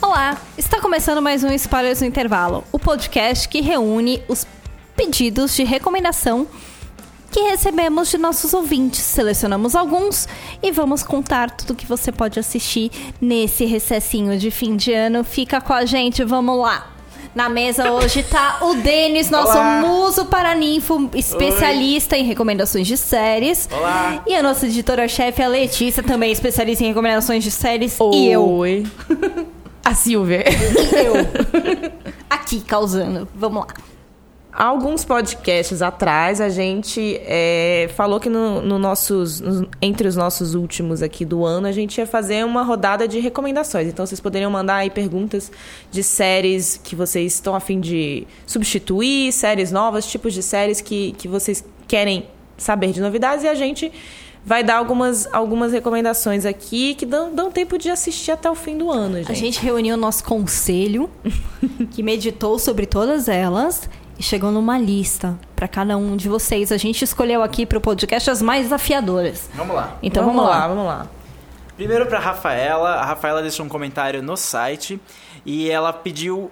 Olá, está começando mais um Spoilers no Intervalo, o podcast que reúne os pedidos de recomendação que recebemos de nossos ouvintes. Selecionamos alguns e vamos contar tudo que você pode assistir nesse recessinho de fim de ano. Fica com a gente, vamos lá! Na mesa hoje tá o Denis, nosso Olá. muso paraninfo, especialista em recomendações de séries. Olá. E a nossa editora-chefe, a Letícia, também especialista em recomendações de séries. E eu. Oi. A Silvia. E eu. Aqui, causando. Vamos lá. Alguns podcasts atrás, a gente é, falou que no, no nossos, nos- entre os nossos últimos aqui do ano, a gente ia fazer uma rodada de recomendações. Então, vocês poderiam mandar aí perguntas de séries que vocês estão a fim de substituir, séries novas, tipos de séries que, que vocês querem saber de novidades. E a gente vai dar algumas, algumas recomendações aqui que dão, dão tempo de assistir até o fim do ano, gente. A gente reuniu o nosso conselho, que meditou sobre todas elas e chegou numa lista para cada um de vocês. A gente escolheu aqui para o podcast as mais desafiadoras. Vamos lá. Então vamos, lá. Vamos lá. Primeiro pra Rafaela. A Rafaela deixou um comentário no site e ela pediu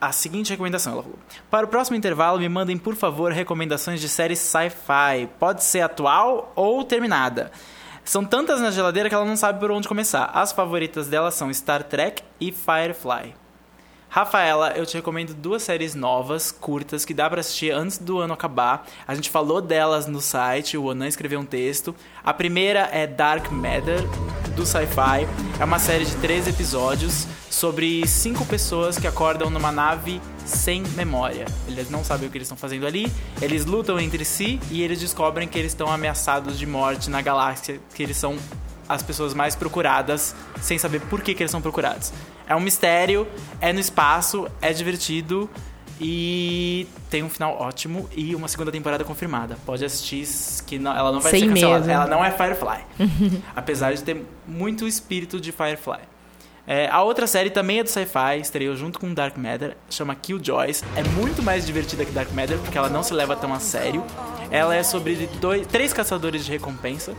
a seguinte recomendação. Ela falou: Para o próximo intervalo, me mandem, por favor, recomendações de séries sci-fi. Pode ser atual ou terminada. São tantas na geladeira que ela não sabe por onde começar. As favoritas dela são Star Trek e Firefly. Rafaela, eu te recomendo duas séries novas, curtas, que dá pra assistir antes do ano acabar. A gente falou delas no site, o Onan escreveu um texto. A primeira é Dark Matter, do Sci-Fi. É uma série de três episódios sobre cinco pessoas que acordam numa nave sem memória. Eles não sabem o que eles estão fazendo ali, eles lutam entre si e eles descobrem que eles estão ameaçados de morte na galáxia, que eles são as pessoas mais procuradas, sem saber por que, que eles são procurados. É um mistério, é no espaço, é divertido e tem um final ótimo e uma segunda temporada confirmada. Pode assistir, que não- ela não vai Sem ser cancelada. medo. Ela não é Firefly, apesar de ter muito espírito de Firefly. É, a outra série também é do sci-fi, estreou junto com Dark Matter, chama Killjoys. É muito mais divertida que Dark Matter, porque ela não se leva tão a sério. Ela é sobre dois, três caçadores de recompensa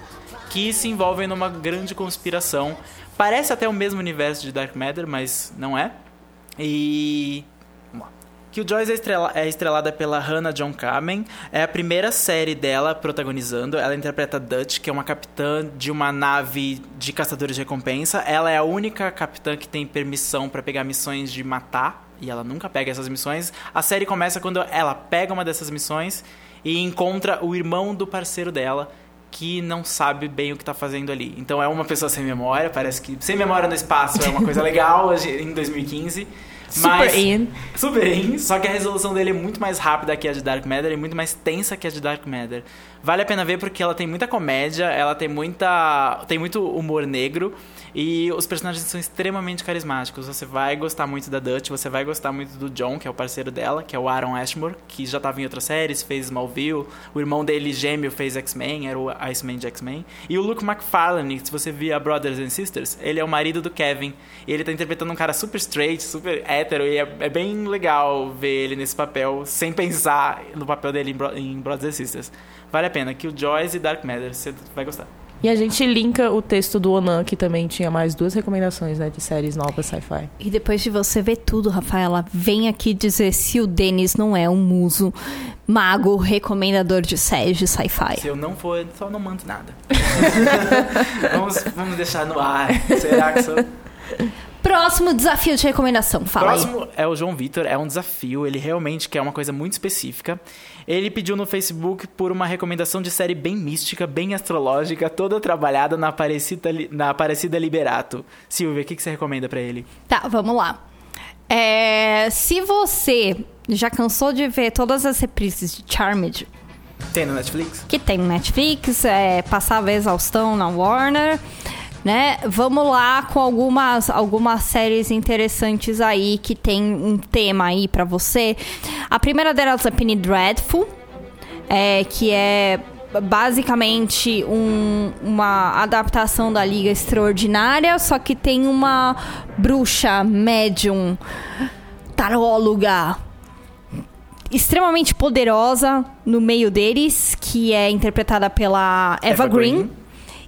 que se envolvem numa grande conspiração. Parece até o mesmo universo de Dark Matter, mas não é. E. Killjoys é, estrela- é estrelada pela Hannah John Kamen. É a primeira série dela protagonizando. Ela interpreta Dutch, que é uma capitã de uma nave de caçadores de recompensa. Ela é a única capitã que tem permissão para pegar missões de matar. E ela nunca pega essas missões. A série começa quando ela pega uma dessas missões e encontra o irmão do parceiro dela, que não sabe bem o que tá fazendo ali. Então é uma pessoa sem memória, parece que sem memória no espaço é uma coisa legal em 2015. Super in. Super in, só que a resolução dele é muito mais rápida que a de Dark Matter e muito mais tensa que a de Dark Matter. Vale a pena ver porque ela tem muita comédia, ela tem muita tem muito humor negro e os personagens são extremamente carismáticos. Você vai gostar muito da Dutch, você vai gostar muito do John, que é o parceiro dela, que é o Aaron Ashmore, que já estava em outras séries, fez Smallville, o irmão dele gêmeo fez X-Men, era o Iceman de X-Men. E o Luke McFarlane, se você via Brothers and Sisters, ele é o marido do Kevin. E ele tá interpretando um cara super straight, super hétero, e é, é bem legal ver ele nesse papel, sem pensar no papel dele em, Bro- em Brothers and Sisters. Vale a pena, que o Joyce e Dark Matter, você vai gostar. E a gente linka o texto do Onan, que também tinha mais duas recomendações, né, de séries novas sci-fi. E depois de você ver tudo, Rafaela, vem aqui dizer se o Denis não é um muso mago recomendador de séries de sci-fi. Se eu não for, só não mando nada. vamos, vamos deixar no ar. Será que sou? Próximo desafio de recomendação, fala aí. Próximo é o João Vitor, é um desafio, ele realmente quer uma coisa muito específica. Ele pediu no Facebook por uma recomendação de série bem mística, bem astrológica, toda trabalhada na Aparecida, na Aparecida Liberato. Silvia, o que, que você recomenda pra ele? Tá, vamos lá. É, se você já cansou de ver todas as reprises de Charmed, Tem no Netflix? que tem no Netflix, é, passava exaustão na Warner, né? Vamos lá com algumas, algumas séries interessantes aí que tem um tema aí pra você. A primeira delas é Penny Dreadful, é, que é basicamente um- uma adaptação da Liga Extraordinária, só que tem uma bruxa médium taróloga extremamente poderosa no meio deles, que é interpretada pela Eva, Eva Green. Green.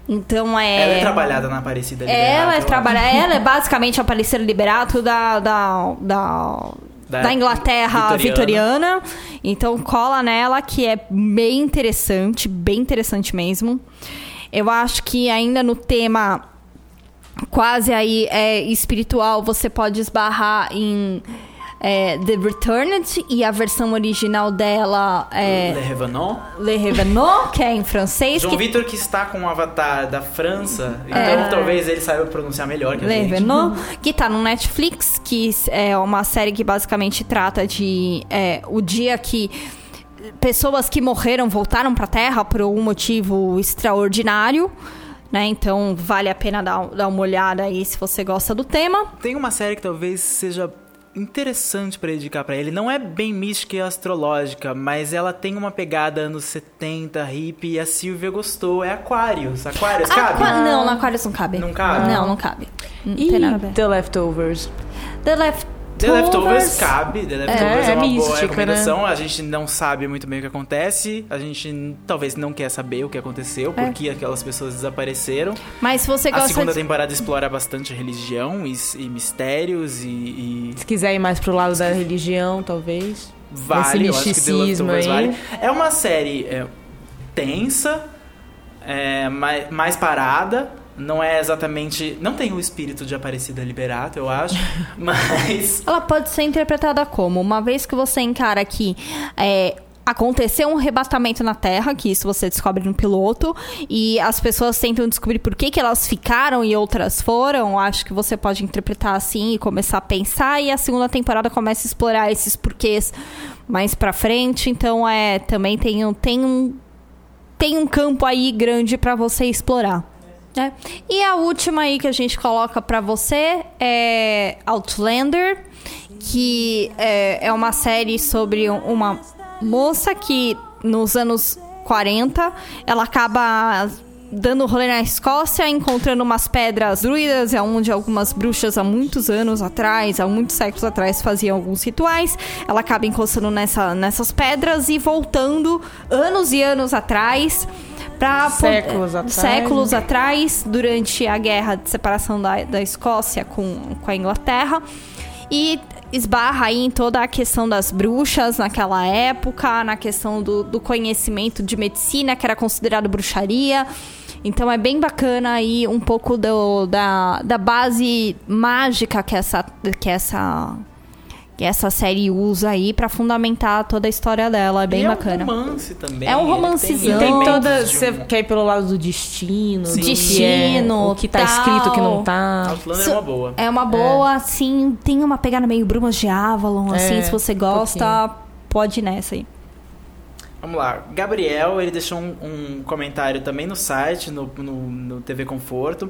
Então é. Ela é trabalhada na Aparecida Liberato. Ela é, eu trabalha, ela é basicamente a Aparecida Liberato da, da, da, Da da Inglaterra vitoriana. vitoriana. Então cola nela, que é bem interessante, bem interessante mesmo. Eu acho que ainda no tema quase aí é espiritual, você pode esbarrar em é, The Returned e a versão original dela é Le Revenant. Le Revenant, que é em francês. João que Vitor que está com o avatar da França, então É. talvez ele saiba pronunciar melhor que a Le gente. Revenant, que tá no Netflix, que é uma série que basicamente trata de é, o dia que pessoas que morreram voltaram pra Terra por algum motivo extraordinário. Né? Então vale a pena dar, dar uma olhada aí se você gosta do tema. Tem uma série que talvez seja interessante pra indicar pra ele. Não é bem mística e astrológica, mas ela tem uma pegada anos 70, hippie, e a Silvia gostou. É Aquarius. Aquarius, cabe? Não, no Aquarius não cabe. Não cabe? Não, não cabe. Não E tem nada a ver. The Leftovers? The Leftovers. The Leftovers cabe, The Leftovers é, é uma boa mística, recomendação. A gente não sabe muito bem o que acontece, a gente talvez não quer saber o que aconteceu, É. porque aquelas pessoas desapareceram. Mas se você A gosta segunda de... temporada explora bastante religião e, e mistérios e, e Se quiser ir mais pro lado da religião, talvez. vale, eu acho que The misticismo Leftovers aí. vale. É uma série é, tensa, é, mais, mais parada. Não é exatamente. Não tem o espírito de Aparecida Liberato, eu acho. mas. Ela pode ser interpretada como, uma vez que você encara que é, aconteceu um arrebatamento na Terra, que isso você descobre no piloto, e as pessoas tentam descobrir por que, que elas ficaram e outras foram, acho que você pode interpretar assim e começar a pensar, e a segunda temporada começa a explorar esses porquês mais pra frente, então é também tem um, tem um, tem um campo aí grande pra você explorar. Né? E a última aí que a gente coloca pra você é Outlander, que é, é uma série sobre um- uma moça que nos anos 40 ela acaba dando rolê na Escócia, encontrando umas pedras druidas, é onde algumas bruxas há muitos anos atrás, há muitos séculos atrás, faziam alguns rituais. Ela acaba encostando nessa, nessas pedras e voltando anos e anos atrás para Séculos atrás, séculos né? atrás, durante a guerra de separação da, da Escócia com, com a Inglaterra. E esbarra aí em toda a questão das bruxas naquela época, na questão do, do conhecimento de medicina, que era considerado bruxaria. Então é bem bacana aí um pouco do, da, da base mágica que essa, que essa, que essa série usa aí pra fundamentar toda a história dela. É bem e bacana. É um romance também. É um tem romancezão. E tem elementos toda. Você um- quer ir pelo lado do destino, Sim. do que é, Destino, o que tá tal. escrito, o que não tá. Outlander So- é uma boa. É uma boa, assim, tem uma pegada meio Brumas de Avalon, assim, É, se você um gosta, pode ir nessa aí. Vamos lá. Gabriel, ele deixou um, um comentário também no site, no, no, no TV Conforto.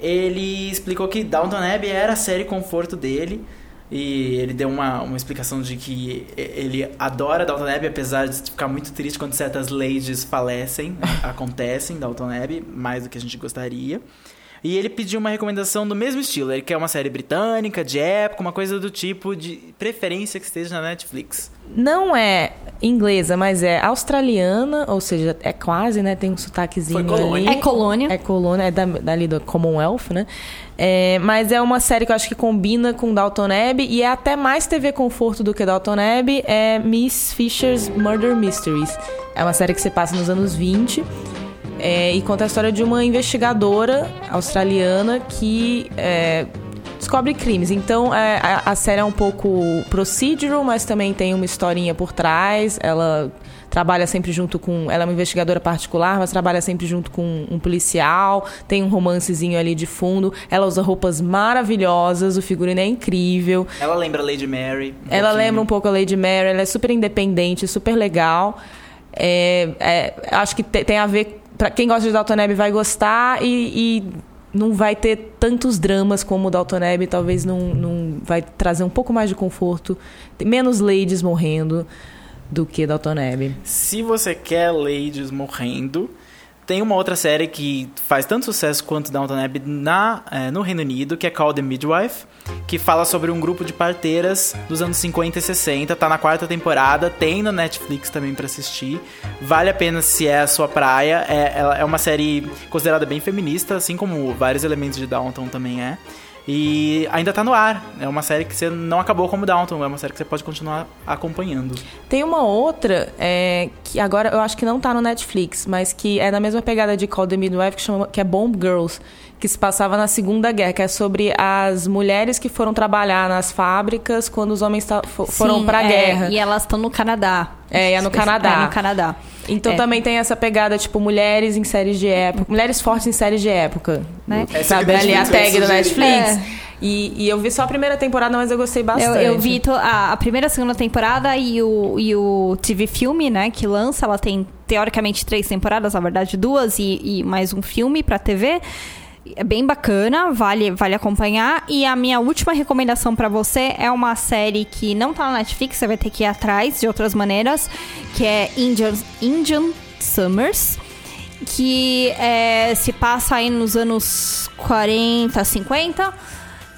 Ele explicou que Downton Abbey era a série conforto dele. E ele deu uma, uma explicação de que ele adora Downton Abbey, apesar de ficar muito triste quando certas ladies falecem, acontecem em Downton Abbey, mais do que a gente gostaria. E ele pediu uma recomendação do mesmo estilo. Ele quer uma série britânica, de época, uma coisa do tipo, de preferência que esteja na Netflix. Não é inglesa, mas é australiana, ou seja, é quase, né? Tem um sotaquezinho Foi colônia. ali. É colônia. É colônia, é da, dali do Commonwealth, né? É, mas é uma série que eu acho que combina com Dalton Abbey e é até mais TV conforto do que Dalton Abbey. É Miss Fisher's Murder Mysteries. É uma série que se passa nos anos 20 é, e conta a história de uma investigadora australiana que é, descobre crimes. Então é, a, a série é um pouco procedural, mas também tem uma historinha por trás. Ela trabalha sempre junto com. Ela é uma investigadora particular, mas trabalha sempre junto com um policial. Tem um romancezinho ali de fundo. Ela usa roupas maravilhosas, o figurino é incrível. Ela lembra Lady Mary. um Ela pouquinho. lembra um pouco a Lady Mary, ela é super independente, super legal. É, é, acho que te- tem a ver. Pra quem gosta de Dalton Abbey vai gostar e, e não vai ter tantos dramas como o Dalton Abbey, talvez não, não vai trazer um pouco mais de conforto, tem menos ladies morrendo do que Dalton Abbey. Se você quer ladies morrendo, tem uma outra série que faz tanto sucesso quanto Downton Abbey na, é, no Reino Unido, que é Called The Midwife, que fala sobre um grupo de parteiras dos anos 50 e 60. Tá na quarta temporada, tem no Netflix também para assistir. Vale a pena se é a sua praia. É, é uma série considerada bem feminista, assim como vários elementos de Downton também é. E ainda tá no ar. É uma série que você não acabou como Downton, é uma série que você pode continuar acompanhando. Tem uma outra é, que agora eu acho que não tá no Netflix, mas que é na mesma pegada de Call the Midwife, que, chama, que é Bomb Girls, que se passava na Segunda Guerra, que é sobre as mulheres que foram trabalhar nas fábricas quando os homens foram para a é, guerra. E elas estão no Canadá. É, é no Canadá. É no Canadá. Então É. também tem essa pegada, tipo, mulheres em séries de época. Mulheres fortes em séries de época. Né? Essa Sabe, ali a tag do. Netflix. E, e eu vi só a primeira temporada, mas eu gostei Eu, bastante. eu vi to- a, a primeira e a segunda temporada e o, e o TV filme, né, que lança. Ela tem, teoricamente, três temporadas, na verdade, duas e, e mais um filme pra TV. É bem bacana, vale, vale acompanhar. E a minha última recomendação pra você é uma série que não tá na Netflix, você vai ter que ir atrás de outras maneiras, que é Indian, Indian Summers. Que é, se passa aí nos anos 40, 50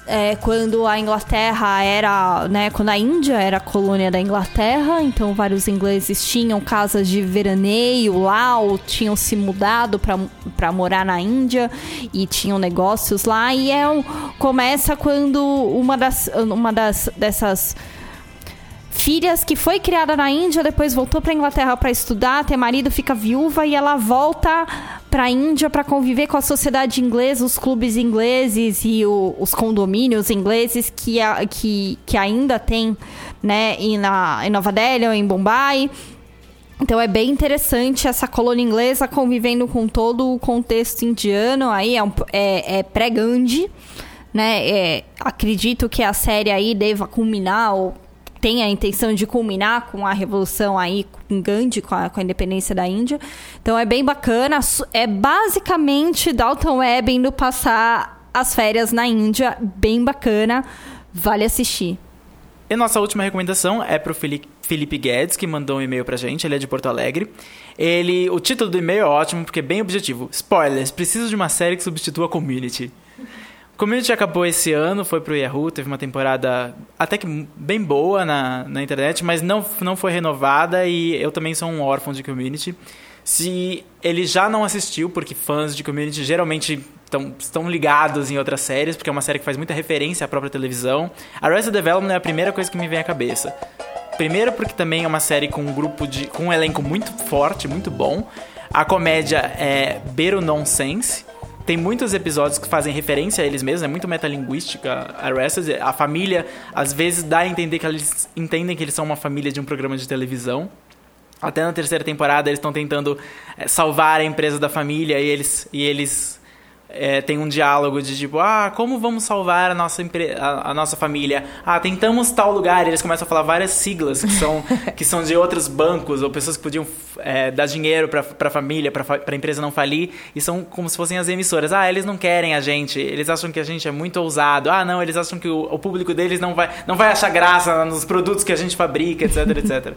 é, quando a Inglaterra era, né, quando a Índia era colônia da Inglaterra, então vários ingleses tinham casas de veraneio lá, ou tinham se mudado para morar na Índia e tinham negócios lá. E é começa quando uma das, uma das dessas filhas que foi criada na Índia, depois voltou para Inglaterra para estudar, ter marido, fica viúva e ela volta para a Índia para conviver com a sociedade inglesa, os clubes ingleses e o- os condomínios ingleses que, a- que, que ainda tem, né, em, na, em Nova Delhi ou em Bombay. Então é bem interessante essa colônia inglesa convivendo com todo o contexto indiano. Aí é, um- é- é pré-Gandhi, né? É, acredito que a série aí deva culminar ou tem a intenção de culminar com a revolução aí com Gandhi, com a, com a independência da Índia. Então é bem bacana. É basicamente Dalton Webb indo passar as férias na Índia. Bem bacana. Vale assistir. E nossa última recomendação é pro Felipe, Felipe Guedes, que mandou um e-mail pra gente, ele é de Porto Alegre. Ele, o título do e-mail é ótimo, porque é bem objetivo. Spoilers, preciso de uma série que substitua Community. Community acabou esse ano, foi pro Yahoo, teve uma temporada até que bem boa na, na internet, mas não, não foi renovada e eu também sou um órfão de Community. Se ele já não assistiu, porque fãs de Community geralmente tão, estão ligados em outras séries, porque é uma série que faz muita referência à própria televisão. Arrested Development é a primeira coisa que me vem à cabeça. Primeiro porque também é uma série com um grupo de. com um elenco muito forte, muito bom. A comédia é beiro nonsense. Tem muitos episódios que fazem referência a eles mesmos, é muito metalinguística Arrested. A família, às vezes, dá a entender que eles entendem que eles são uma família de um programa de televisão. Até na terceira temporada eles estão tentando eh, salvar a empresa da família e eles, e eles eh, têm um diálogo de tipo, ah, como vamos salvar a nossa, a, a nossa família? Ah, tentamos tal lugar. E eles começam a falar várias siglas que são, que são de outros bancos ou pessoas que podiam eh, dar dinheiro para a família, para a empresa não falir. E são como se fossem as emissoras. Ah, eles não querem a gente. Eles acham que a gente é muito ousado. Ah, não, eles acham que o, o público deles não vai, não vai achar graça nos produtos que a gente fabrica, etc, etc.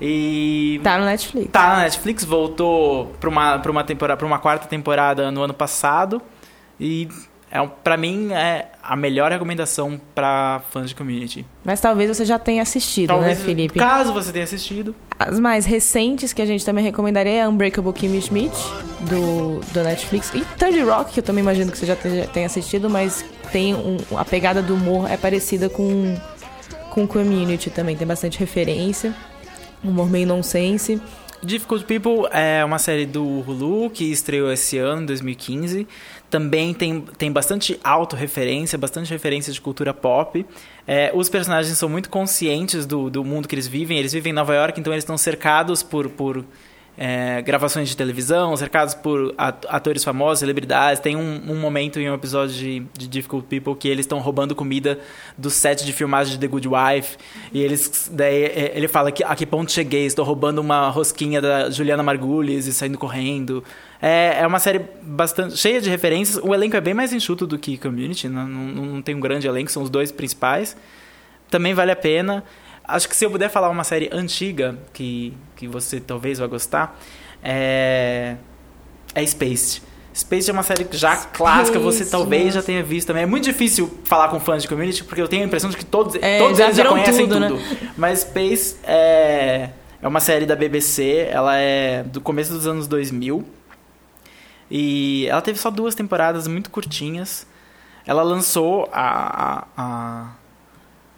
E Tá no Netflix. Tá na Netflix, voltou pra uma, pra uma, temporada, pra uma quarta temporada no ano passado. E é, pra mim é a melhor recomendação pra fãs de community. Mas talvez você já tenha assistido, Talvez, né, Felipe? caso você tenha assistido. As mais recentes que a gente também recomendaria é Unbreakable Kimmy Schmidt, do, do Netflix. E Third Rock, que eu também imagino que você já tenha, assistido, mas tem um, a pegada do humor é parecida com, com Community também. Tem bastante referência. Humor meio nonsense. Difficult People é uma série do Hulu que estreou esse ano, em 2015. Também tem, tem bastante autorreferência, bastante referência de cultura pop. É, os personagens são muito conscientes do, do mundo que eles vivem. Eles vivem em Nova York, então eles estão cercados por, por é, gravações de televisão, cercados por at- atores famosos, celebridades. Tem um, um momento em um episódio de, de Difficult People que eles estão roubando comida do set de filmagem de The Good Wife. E eles, daí é, ele fala que a que ponto cheguei, estou roubando uma rosquinha da Juliana Margulies e saindo correndo. É, é uma série bastante cheia de referências. O elenco é bem mais enxuto do que Community, não, não, não tem um grande elenco, são os dois principais. Também vale a pena. Acho que se eu puder falar uma série antiga que, que você talvez vá gostar, é é Space. Space é uma série já clássica, você Space, talvez nossa. já tenha visto também. É muito difícil falar com fãs de Community, porque eu tenho a impressão de que todos, É, todos já eles já conhecem tudo, tudo. né? Mas Space é, é uma série da BBC, ela é do começo dos anos 2000. E ela teve só duas temporadas muito curtinhas. Ela lançou a, a, a,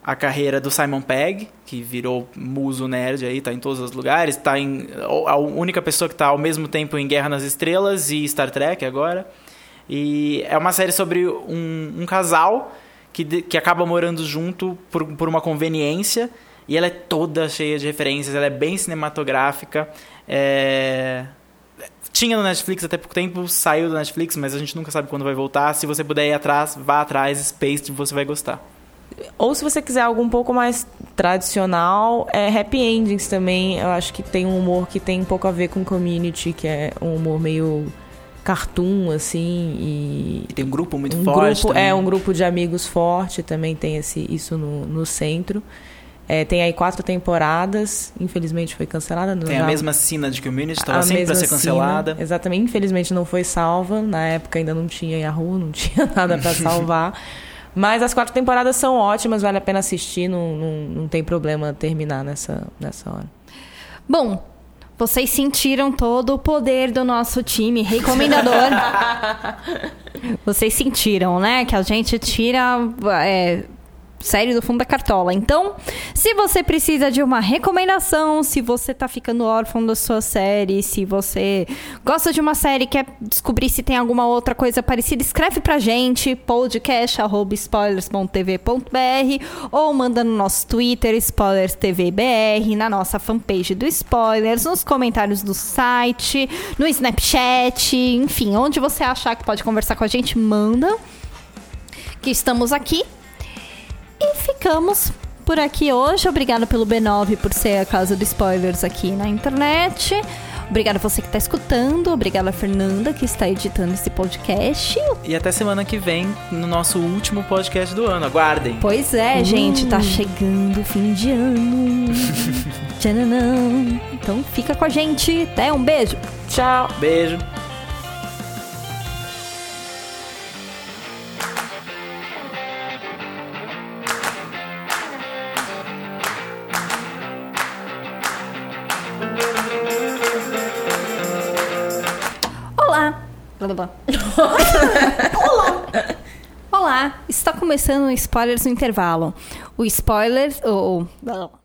a carreira do Simon Pegg, que virou muso nerd aí, tá em todos os lugares. Tá em, a única pessoa que tá ao mesmo tempo em Guerra nas Estrelas e Star Trek agora. E é uma série sobre um, um casal que, que acaba morando junto por, por uma conveniência. E ela é toda cheia de referências, ela é bem cinematográfica. É... Tinha no Netflix até pouco tempo, saiu do Netflix, mas a gente nunca sabe quando vai voltar. Se você puder ir atrás, vá atrás, Space, você vai gostar. Ou se você quiser algo um pouco mais tradicional, é Happy Endings também. Eu acho que tem um humor que tem um pouco a ver com Community, que é um humor meio cartoon, assim, e... E tem um grupo muito um forte grupo. É, um grupo de amigos forte, também tem esse, isso no, no centro. É, tem aí quatro temporadas, infelizmente foi cancelada. Tem a já- mesma cena de Community, estava a sempre pra mesma ser cancelada. cena, exatamente, infelizmente não foi salva. Na época ainda não tinha Yahoo, não tinha nada pra salvar. Mas as quatro temporadas são ótimas, vale a pena assistir, não, não, não tem problema terminar nessa, nessa hora. Bom, vocês sentiram todo o poder do nosso time recomendador. vocês sentiram, né? Que a gente tira é, série do fundo da cartola. Então, se você precisa de uma recomendação, se você tá ficando órfão da sua série, se você gosta de uma série e quer descobrir se tem alguma outra coisa parecida, escreve pra gente, podcast.spoilers.tv.br ou manda no nosso Twitter, SpoilersTVBR, na nossa fanpage do Spoilers, nos comentários do site, no Snapchat, enfim, onde você achar que pode conversar com a gente, manda. Que estamos aqui e ficamos por aqui hoje. Obrigada pelo B9 por ser a casa do spoilers aqui na internet. Obrigada a você que está escutando. Obrigada a Fernanda que está editando esse podcast. E até semana que vem, no nosso último podcast do ano. Aguardem. Pois é, gente, tá chegando o fim de ano. Tchananã. Então fica com a gente. Até um beijo. Tchau! Beijo. Olá. Olá. Está começando o Spoilers no Intervalo. O Spoilers... O, o-